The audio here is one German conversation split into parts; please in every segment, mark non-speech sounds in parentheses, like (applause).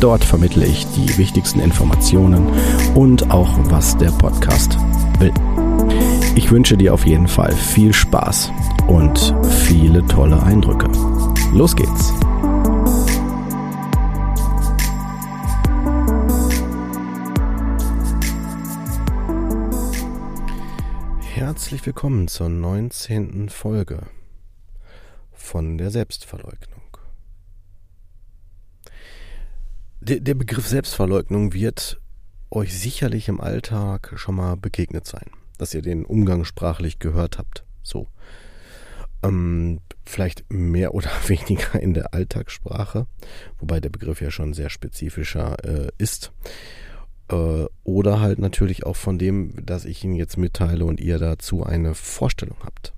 Dort vermittle ich die wichtigsten Informationen und auch, was der Podcast will. Ich wünsche dir auf jeden Fall viel Spaß und viele tolle Eindrücke. Los geht's! Herzlich willkommen zur 19. Folge von der Selbstverleugnung. Der, der, Begriff Selbstverleugnung wird euch sicherlich im Alltag schon mal begegnet sein, dass ihr den umgangssprachlich gehört habt. So. Ähm, vielleicht mehr oder (laughs) weniger in der Alltagssprache, wobei der Begriff ja schon sehr spezifischer äh, ist. Äh, oder halt natürlich auch von dem, dass ich Ihnen jetzt mitteile und ihr dazu eine Vorstellung habt.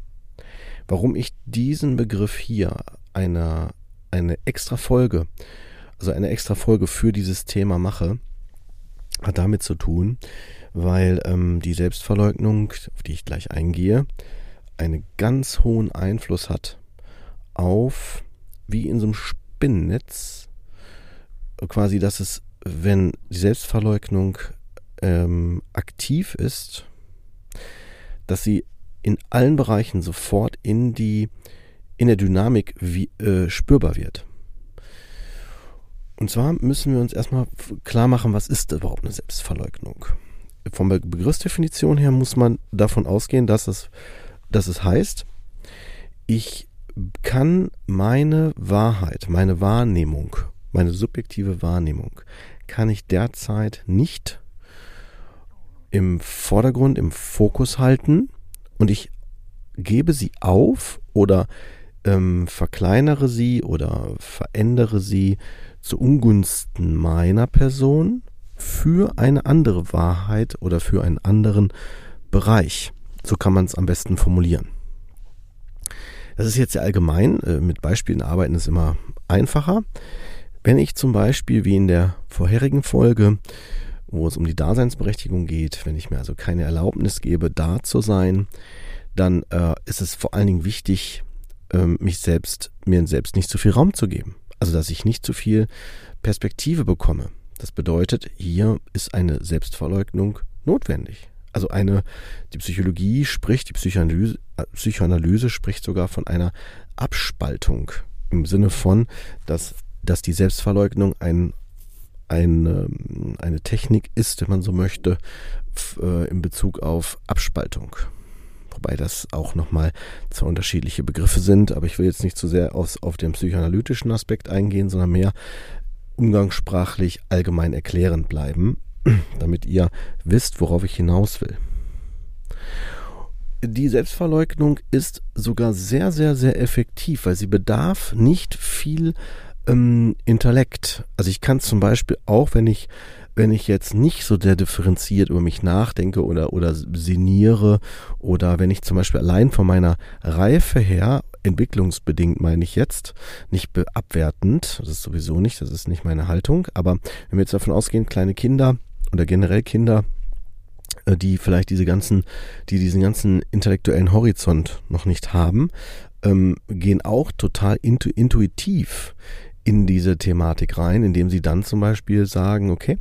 Warum ich diesen Begriff hier eine, eine extra Folge, also eine extra Folge für dieses Thema mache, hat damit zu tun, weil ähm, die Selbstverleugnung, auf die ich gleich eingehe, einen ganz hohen Einfluss hat auf, wie in so einem Spinnennetz, quasi, dass es wenn die Selbstverleugnung ähm, aktiv ist, dass sie in allen Bereichen sofort in die in der Dynamik wie, äh, spürbar wird. Und zwar müssen wir uns erstmal klar machen, was ist überhaupt eine Selbstverleugnung? Von der Begriffsdefinition her muss man davon ausgehen, dass es, dass es heißt, ich kann meine Wahrheit, meine Wahrnehmung meine subjektive Wahrnehmung kann ich derzeit nicht im Vordergrund, im Fokus halten und ich gebe sie auf oder ähm, verkleinere sie oder verändere sie zu Ungunsten meiner Person für eine andere Wahrheit oder für einen anderen Bereich. So kann man es am besten formulieren. Das ist jetzt sehr allgemein. Äh, mit Beispielen arbeiten ist immer einfacher. Wenn ich zum Beispiel, wie in der vorherigen Folge, wo es um die Daseinsberechtigung geht, wenn ich mir also keine Erlaubnis gebe, da zu sein, dann äh, ist es vor allen Dingen wichtig, ähm, mich selbst, mir selbst nicht zu viel Raum zu geben. Also, dass ich nicht zu viel Perspektive bekomme. Das bedeutet, hier ist eine Selbstverleugnung notwendig. Also eine, die Psychologie spricht, die Psychoanalyse, äh, Psychoanalyse spricht sogar von einer Abspaltung im Sinne von, dass dass die Selbstverleugnung ein, eine, eine Technik ist, wenn man so möchte, äh, in Bezug auf Abspaltung. Wobei das auch nochmal zwei unterschiedliche Begriffe sind, aber ich will jetzt nicht zu sehr aus, auf den psychoanalytischen Aspekt eingehen, sondern mehr umgangssprachlich allgemein erklärend bleiben, (clears throat) damit ihr wisst, worauf ich hinaus will. Die Selbstverleugnung ist sogar sehr, sehr, sehr effektiv, weil sie bedarf nicht viel ähm, Intellekt. Also ich kann zum Beispiel auch, wenn ich wenn ich jetzt nicht so sehr differenziert über mich nachdenke oder, oder sinniere oder wenn ich zum Beispiel allein von meiner Reife her, entwicklungsbedingt meine ich jetzt, nicht abwertend, das ist sowieso nicht, das ist nicht meine Haltung, aber wenn wir jetzt davon ausgehen, kleine Kinder oder generell Kinder, äh, die vielleicht diese ganzen, die diesen ganzen intellektuellen Horizont noch nicht haben, ähm, gehen auch total intu intuitiv in diese Thematik rein, indem sie dann zum Beispiel sagen, okay,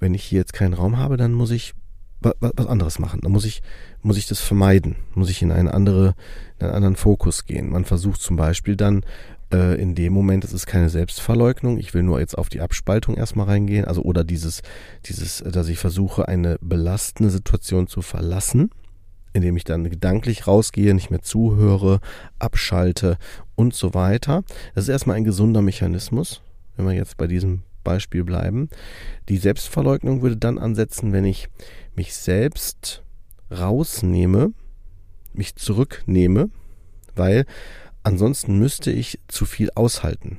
wenn ich hier jetzt keinen Raum habe, dann muss ich was anderes machen. Dann muss ich, muss ich das vermeiden, muss ich in eine andere, in einen anderen Fokus gehen. Man versucht zum Beispiel dann äh, in dem Moment, das ist keine Selbstverleugnung, ich will nur jetzt auf die Abspaltung erstmal reingehen, also oder dieses, dieses, dass ich versuche, eine belastende Situation zu verlassen indem ich dann gedanklich rausgehe, nicht mehr zuhöre, abschalte und so weiter. Das ist erstmal ein gesunder Mechanismus, wenn wir jetzt bei diesem Beispiel bleiben. Die Selbstverleugnung würde dann ansetzen, wenn ich mich selbst rausnehme, mich zurücknehme, weil ansonsten müsste ich zu viel aushalten.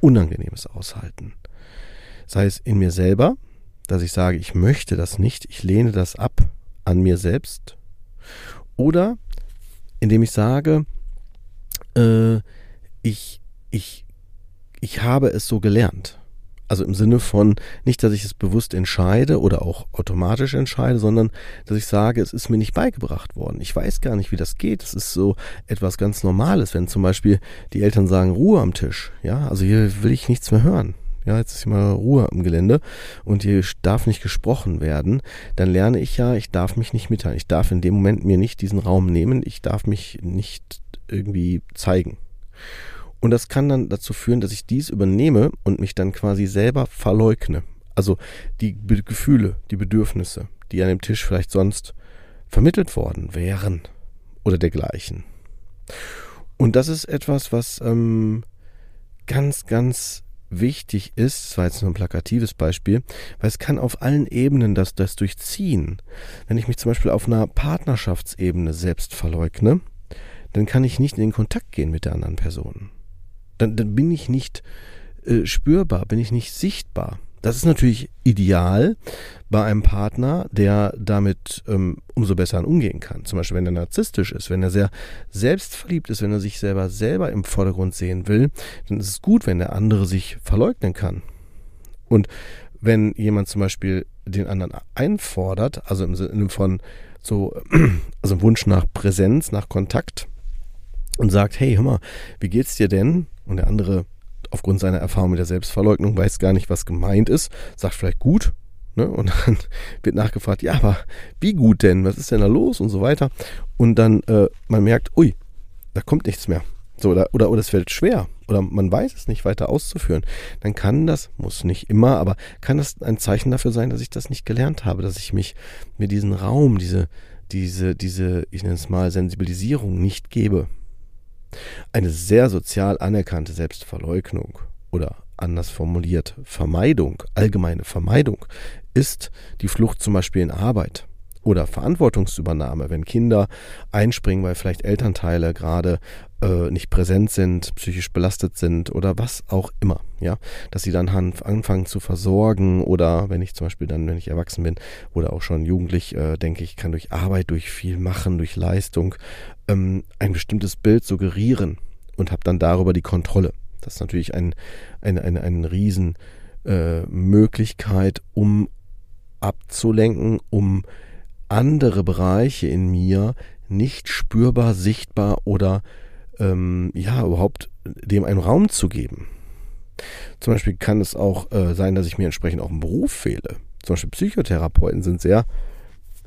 Unangenehmes aushalten. Sei es in mir selber, dass ich sage, ich möchte das nicht, ich lehne das ab an mir selbst. Oder indem ich sage, äh, ich, ich, ich habe es so gelernt. Also im Sinne von nicht, dass ich es bewusst entscheide oder auch automatisch entscheide, sondern dass ich sage, es ist mir nicht beigebracht worden. Ich weiß gar nicht, wie das geht. Es ist so etwas ganz Normales, wenn zum Beispiel die Eltern sagen, Ruhe am Tisch. Ja, also hier will ich nichts mehr hören. Ja, jetzt ist hier mal Ruhe im Gelände und hier darf nicht gesprochen werden. Dann lerne ich ja, ich darf mich nicht mitteilen. Ich darf in dem Moment mir nicht diesen Raum nehmen. Ich darf mich nicht irgendwie zeigen. Und das kann dann dazu führen, dass ich dies übernehme und mich dann quasi selber verleugne. Also die Be Gefühle, die Bedürfnisse, die an dem Tisch vielleicht sonst vermittelt worden wären oder dergleichen. Und das ist etwas, was ähm, ganz, ganz wichtig ist, das war jetzt nur ein plakatives Beispiel, weil es kann auf allen Ebenen das, das durchziehen. Wenn ich mich zum Beispiel auf einer Partnerschaftsebene selbst verleugne, dann kann ich nicht in den Kontakt gehen mit der anderen Person dann, dann bin ich nicht äh, spürbar, bin ich nicht sichtbar. Das ist natürlich ideal bei einem Partner, der damit ähm, umso besser umgehen kann. Zum Beispiel, wenn er narzisstisch ist, wenn er sehr selbstverliebt ist, wenn er sich selber selber im Vordergrund sehen will, dann ist es gut, wenn der andere sich verleugnen kann. Und wenn jemand zum Beispiel den anderen einfordert, also im Sinne von so, (clears throat) also Wunsch nach Präsenz, nach Kontakt und sagt, hey, hör mal, wie geht's dir denn? Und der andere aufgrund seiner Erfahrung mit der Selbstverleugnung weiß gar nicht, was gemeint ist, sagt vielleicht gut, ne? Und dann (laughs) wird nachgefragt, ja, aber wie gut denn? Was ist denn da los? Und so weiter. Und dann äh, man merkt, ui, da kommt nichts mehr. So, oder, oder, oder es fällt schwer. Oder man weiß es nicht weiter auszuführen. Dann kann das, muss nicht immer, aber kann das ein Zeichen dafür sein, dass ich das nicht gelernt habe, dass ich mich mir diesen Raum, diese, diese, diese, ich nenne es mal, Sensibilisierung nicht gebe. Eine sehr sozial anerkannte Selbstverleugnung oder anders formuliert Vermeidung, allgemeine Vermeidung, ist die Flucht zum Beispiel in Arbeit oder Verantwortungsübernahme, wenn Kinder einspringen, weil vielleicht Elternteile gerade äh, nicht präsent sind, psychisch belastet sind oder was auch immer, ja, dass sie dann anfangen zu versorgen oder wenn ich zum Beispiel dann, wenn ich erwachsen bin oder auch schon jugendlich, äh, denke ich, kann durch Arbeit, durch viel machen, durch Leistung ähm, ein bestimmtes Bild suggerieren und habe dann darüber die Kontrolle. Das ist natürlich ein, ein, ein, ein riesen äh, Möglichkeit, um abzulenken, um andere Bereiche in mir nicht spürbar, sichtbar oder ähm, ja überhaupt dem einen Raum zu geben. Zum Beispiel kann es auch äh, sein, dass ich mir entsprechend auch einen Beruf fehle. Zum Beispiel Psychotherapeuten sind sehr,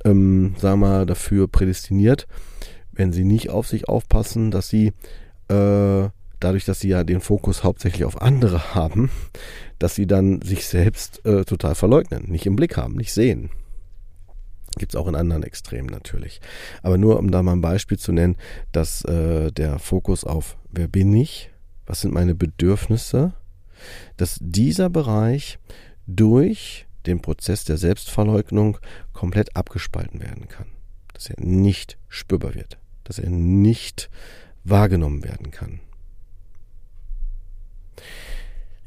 ähm, sagen wir mal, dafür prädestiniert, wenn sie nicht auf sich aufpassen, dass sie äh, dadurch, dass sie ja den Fokus hauptsächlich auf andere (laughs) haben, dass sie dann sich selbst äh, total verleugnen, nicht im Blick haben, nicht sehen. Gibt es auch in anderen Extremen natürlich. Aber nur um da mal ein Beispiel zu nennen, dass äh, der Fokus auf wer bin ich, was sind meine Bedürfnisse, dass dieser Bereich durch den Prozess der Selbstverleugnung komplett abgespalten werden kann. Dass er nicht spürbar wird, dass er nicht wahrgenommen werden kann.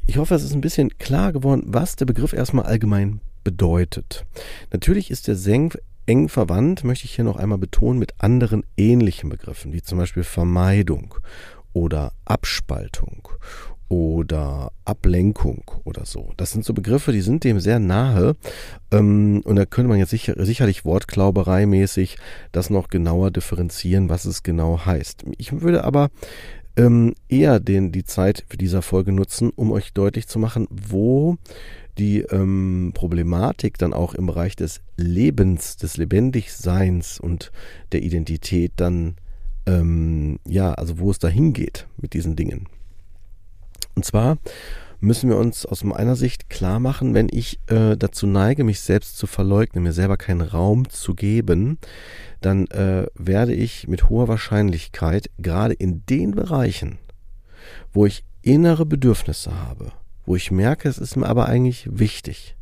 Ich hoffe, es ist ein bisschen klar geworden, was der Begriff erstmal allgemein bedeutet. Natürlich ist der Senf eng verwandt, möchte ich hier noch einmal betonen, mit anderen ähnlichen Begriffen, wie zum Beispiel Vermeidung oder Abspaltung oder Ablenkung oder so. Das sind so Begriffe, die sind dem sehr nahe. Ähm, und da könnte man jetzt sicher, sicherlich wortklaubereimäßig das noch genauer differenzieren, was es genau heißt. Ich würde aber ähm, eher den, die Zeit für dieser Folge nutzen, um euch deutlich zu machen, wo die ähm, Problematik dann auch im Bereich des Lebens, des Lebendigseins und der Identität dann, ähm, ja, also wo es da hingeht mit diesen Dingen. Und zwar müssen wir uns aus meiner Sicht klar machen, wenn ich äh, dazu neige, mich selbst zu verleugnen, mir selber keinen Raum zu geben, dann äh, werde ich mit hoher Wahrscheinlichkeit gerade in den Bereichen, wo ich innere Bedürfnisse habe, wo ich merke, es ist mir aber eigentlich wichtig,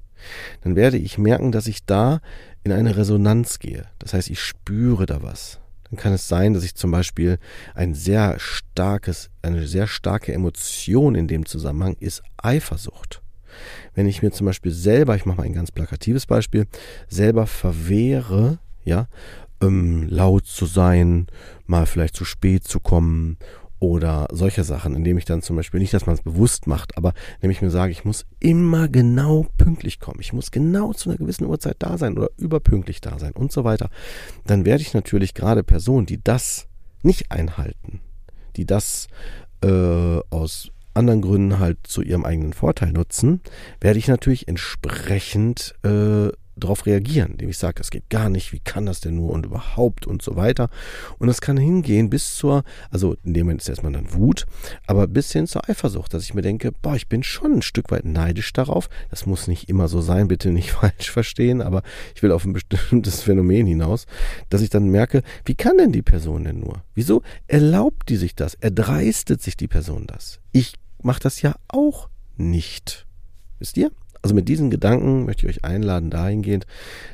dann werde ich merken, dass ich da in eine Resonanz gehe. Das heißt, ich spüre da was. dann kann es sein, dass ich zum Beispiel ein sehr starkes, eine sehr starke Emotion in dem Zusammenhang ist Eifersucht. Wenn ich mir zum Beispiel selber, ich mache mal ein ganz plakatives Beispiel, selber verwehre, ja, ähm, laut zu sein, mal vielleicht zu spät zu kommen oder solche Sachen, indem ich dann zum Beispiel nicht, dass man es bewusst macht, aber indem ich mir sage, ich muss immer genau pünktlich kommen, ich muss genau zu einer gewissen Uhrzeit da sein oder überpünktlich da sein und so weiter, dann werde ich natürlich gerade Personen, die das nicht einhalten, die das äh, aus anderen Gründen halt zu ihrem eigenen Vorteil nutzen, werde ich natürlich entsprechend äh, darauf reagieren, indem ich sage, das geht gar nicht, wie kann das denn nur und überhaupt und so weiter. Und das kann hingehen bis zur, also in dem Moment ist erstmal dann Wut, aber bis hin zur Eifersucht, dass ich mir denke, boah, ich bin schon ein Stück weit neidisch darauf. Das muss nicht immer so sein, bitte nicht (laughs) falsch verstehen, aber ich will auf ein bestimmtes (laughs) Phänomen hinaus, dass ich dann merke, wie kann denn die Person denn nur? Wieso erlaubt die sich das? Erdreistet sich die Person das? Ich mache das ja auch nicht. Wisst ihr? Also mit diesen Gedanken möchte ich euch einladen dahingehend,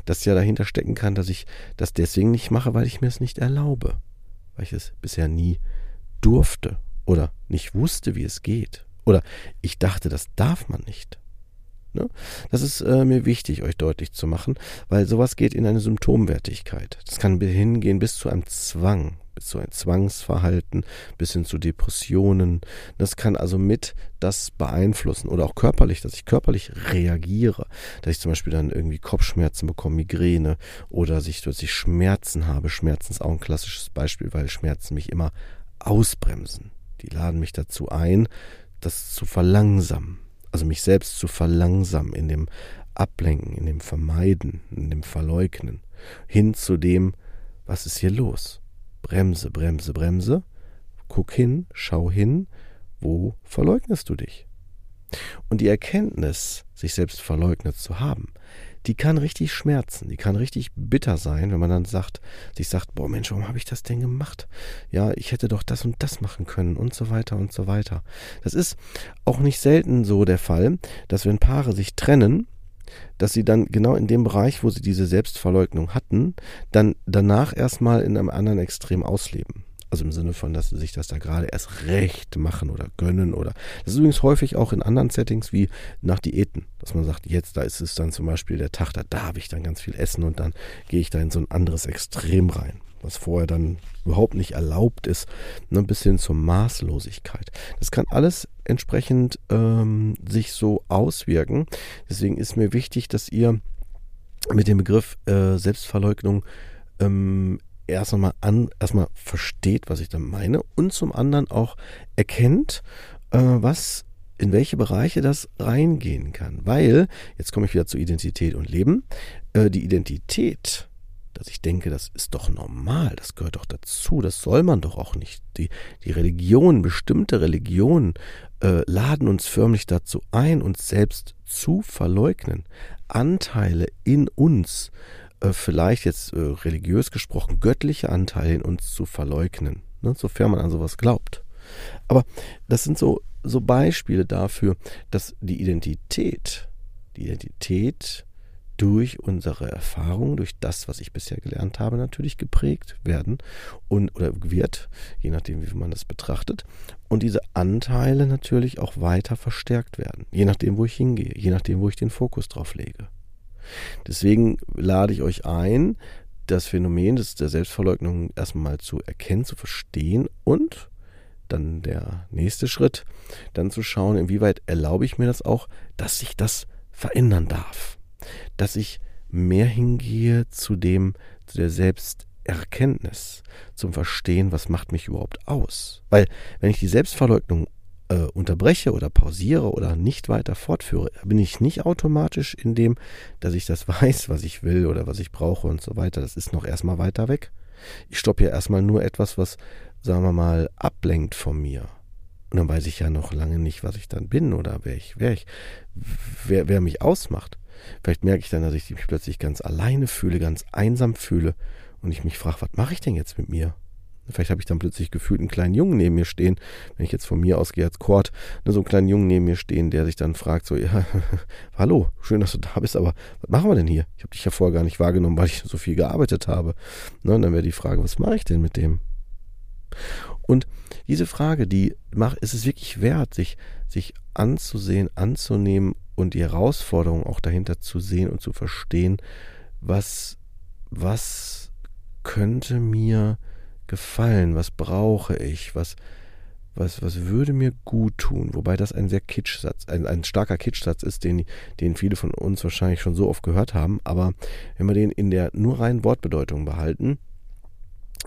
dass ja dahinter stecken kann, dass ich das deswegen nicht mache, weil ich mir es nicht erlaube, weil ich es bisher nie durfte oder nicht wusste, wie es geht oder ich dachte, das darf man nicht. Ne? Das ist äh, mir wichtig, euch deutlich zu machen, weil sowas geht in eine Symptomwertigkeit. Das kann hingehen bis zu einem Zwang, bis zu einem Zwangsverhalten, bis hin zu Depressionen. Das kann also mit das beeinflussen oder auch körperlich, dass ich körperlich reagiere, dass ich zum Beispiel dann irgendwie Kopfschmerzen bekomme, Migräne oder dass ich, dass ich Schmerzen habe. Schmerzen ist auch ein klassisches Beispiel, weil Schmerzen mich immer ausbremsen. Die laden mich dazu ein, das zu verlangsamen also mich selbst zu verlangsamen in dem Ablenken, in dem Vermeiden, in dem Verleugnen, hin zu dem, was ist hier los? Bremse, Bremse, Bremse. Guck hin, schau hin, wo verleugnest du dich? Und die Erkenntnis, sich selbst verleugnet zu haben, die kann richtig schmerzen, die kann richtig bitter sein, wenn man dann sagt, sich sagt, boah Mensch, warum habe ich das denn gemacht? Ja, ich hätte doch das und das machen können und so weiter und so weiter. Das ist auch nicht selten so der Fall, dass wenn Paare sich trennen, dass sie dann genau in dem Bereich, wo sie diese Selbstverleugnung hatten, dann danach erstmal in einem anderen Extrem ausleben. Also im Sinne von, dass sie sich das da gerade erst recht machen oder gönnen oder. Das ist übrigens häufig auch in anderen Settings wie nach Diäten, dass man sagt, jetzt da ist es dann zum Beispiel der Tag, da darf ich dann ganz viel essen und dann gehe ich da in so ein anderes Extrem rein, was vorher dann überhaupt nicht erlaubt ist, ne, bis hin zur Maßlosigkeit. Das kann alles entsprechend ähm, sich so auswirken. Deswegen ist mir wichtig, dass ihr mit dem Begriff äh, Selbstverleugnung ähm, erst einmal an, erstmal versteht, was ich da meine und zum anderen auch erkennt, äh, was in welche Bereiche das reingehen kann. Weil, jetzt komme ich wieder zu Identität und Leben, äh, die Identität, dass ich denke, das ist doch normal, das gehört doch dazu, das soll man doch auch nicht. Die, die Religionen, bestimmte Religionen äh, laden uns förmlich dazu ein, uns selbst zu verleugnen. Anteile in uns äh, vielleicht jetzt äh, religiös gesprochen göttliche Anteile in uns zu verleugnen, ne, sofern man an sowas glaubt. Aber das sind so, so Beispiele dafür, dass die Identität, die Identität durch unsere Erfahrung, durch das, was ich bisher gelernt habe, natürlich geprägt werden und oder wird, je nachdem, wie man das betrachtet. Und diese Anteile natürlich auch weiter verstärkt werden, je nachdem, wo ich hingehe, je nachdem, wo ich den Fokus drauf lege. Deswegen lade ich euch ein, das Phänomen des, der Selbstverleugnung erstmal zu erkennen, zu verstehen und dann der nächste Schritt, dann zu schauen, inwieweit erlaube ich mir das auch, dass sich das verändern darf. Dass ich mehr hingehe zu dem, zu der Selbsterkenntnis, zum Verstehen, was macht mich überhaupt aus. Weil wenn ich die Selbstverleugnung äh, unterbreche oder pausiere oder nicht weiter fortführe, bin ich nicht automatisch in dem, dass ich das (laughs) weiß, was ich will oder was ich brauche und so weiter. Das ist noch erstmal weiter weg. Ich stoppe ja erstmal nur etwas, was, sagen wir mal, ablenkt von mir. Und dann weiß ich ja noch lange nicht, was ich dann bin oder wer ich, wer ich, wer, wer mich ausmacht. Vielleicht merke ich dann, dass ich mich plötzlich ganz alleine fühle, ganz einsam fühle und ich mich frage, was mache ich denn jetzt mit mir? Vielleicht habe ich dann plötzlich gefühlt einen kleinen Jungen neben mir stehen, wenn ich jetzt von mir ausgehe als Chord, ne, so einen kleinen Jungen neben mir stehen, der sich dann fragt, so, ja, (laughs) hallo, schön, dass du da bist, aber was machen wir denn hier? Ich habe dich ja vorher gar nicht wahrgenommen, weil ich so viel gearbeitet habe. Ne, und dann wäre die Frage, was mache ich denn mit dem? Und diese Frage, die macht, ist es wirklich wert, sich, sich anzusehen, anzunehmen und die Herausforderung auch dahinter zu sehen und zu verstehen, was, was könnte mir gefallen, was brauche ich, was, was, was würde mir gut tun, wobei das ein sehr Kitschsatz, ein, ein starker Kitschsatz ist, den, den viele von uns wahrscheinlich schon so oft gehört haben, aber wenn wir den in der nur reinen Wortbedeutung behalten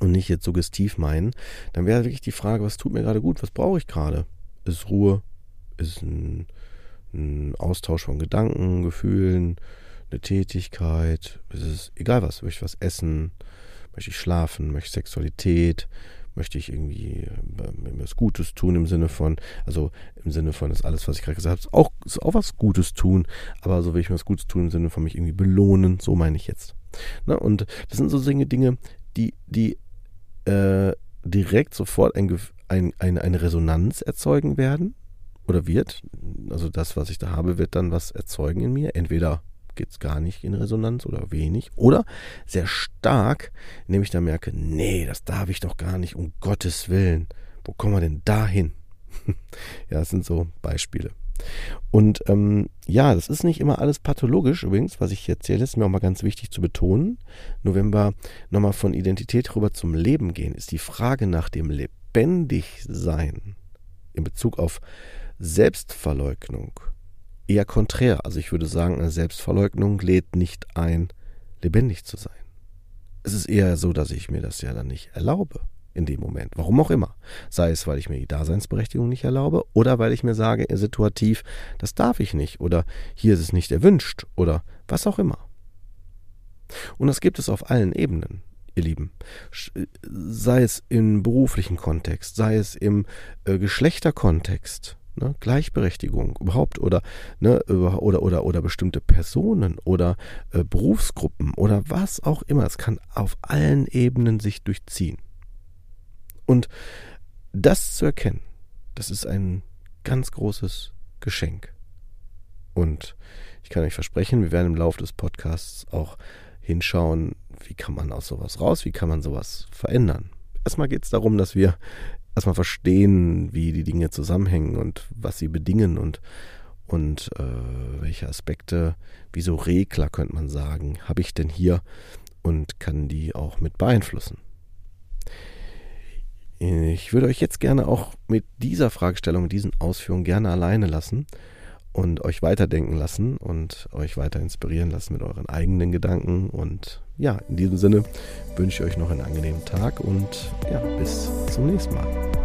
und nicht jetzt suggestiv meinen, dann wäre wirklich die Frage, was tut mir gerade gut, was brauche ich gerade? Ist Ruhe, ist ein, ein Austausch von Gedanken, Gefühlen, eine Tätigkeit, ist es egal was, möchte ich was essen, Möchte ich schlafen? Möchte ich Sexualität? Möchte ich irgendwie äh, was Gutes tun im Sinne von, also im Sinne von, ist alles, was ich gerade gesagt habe, ist auch, ist auch was Gutes tun, aber so will ich mir was Gutes tun im Sinne von mich irgendwie belohnen, so meine ich jetzt. Na, und das sind so Dinge die, die äh, direkt sofort ein, ein, ein, eine Resonanz erzeugen werden oder wird. Also das, was ich da habe, wird dann was erzeugen in mir. Entweder geht es gar nicht in Resonanz oder wenig. Oder sehr stark, indem ich dann merke, nee, das darf ich doch gar nicht, um Gottes Willen. Wo kommen wir denn da hin? (laughs) ja, das sind so Beispiele. Und ähm, ja, das ist nicht immer alles pathologisch übrigens, was ich hier erzähle, ist mir auch mal ganz wichtig zu betonen. Nur wenn wir nochmal von Identität rüber zum Leben gehen, ist die Frage nach dem Lebendigsein in Bezug auf Selbstverleugnung eher konträr. Also ich würde sagen, eine Selbstverleugnung lädt nicht ein, lebendig zu sein. Es ist eher so, dass ich mir das ja dann nicht erlaube in dem Moment. Warum auch immer. Sei es, weil ich mir die Daseinsberechtigung nicht erlaube oder weil ich mir sage, situativ, das darf ich nicht oder hier ist es nicht erwünscht oder was auch immer. Und das gibt es auf allen Ebenen, ihr Lieben. Sei es im beruflichen Kontext, sei es im äh, Geschlechterkontext, ne, Gleichberechtigung überhaupt oder, ne, oder, oder, oder bestimmte Personen oder äh, Berufsgruppen oder was auch immer. Es kann auf allen Ebenen sich durchziehen. Und das zu erkennen, das ist ein ganz großes Geschenk. Und ich kann euch versprechen, wir werden im Laufe des Podcasts auch hinschauen, wie kann man aus sowas raus, wie kann man sowas verändern. Erstmal geht es darum, dass wir erstmal verstehen, wie die Dinge zusammenhängen und was sie bedingen und, und äh, welche Aspekte, wie so Regler könnte man sagen, habe ich denn hier und kann die auch mit beeinflussen. Ich würde euch jetzt gerne auch mit dieser Fragestellung, diesen Ausführungen gerne alleine lassen und euch weiterdenken lassen und euch weiter inspirieren lassen mit euren eigenen Gedanken. Und ja, in diesem Sinne wünsche ich euch noch einen angenehmen Tag und ja, bis zum nächsten Mal.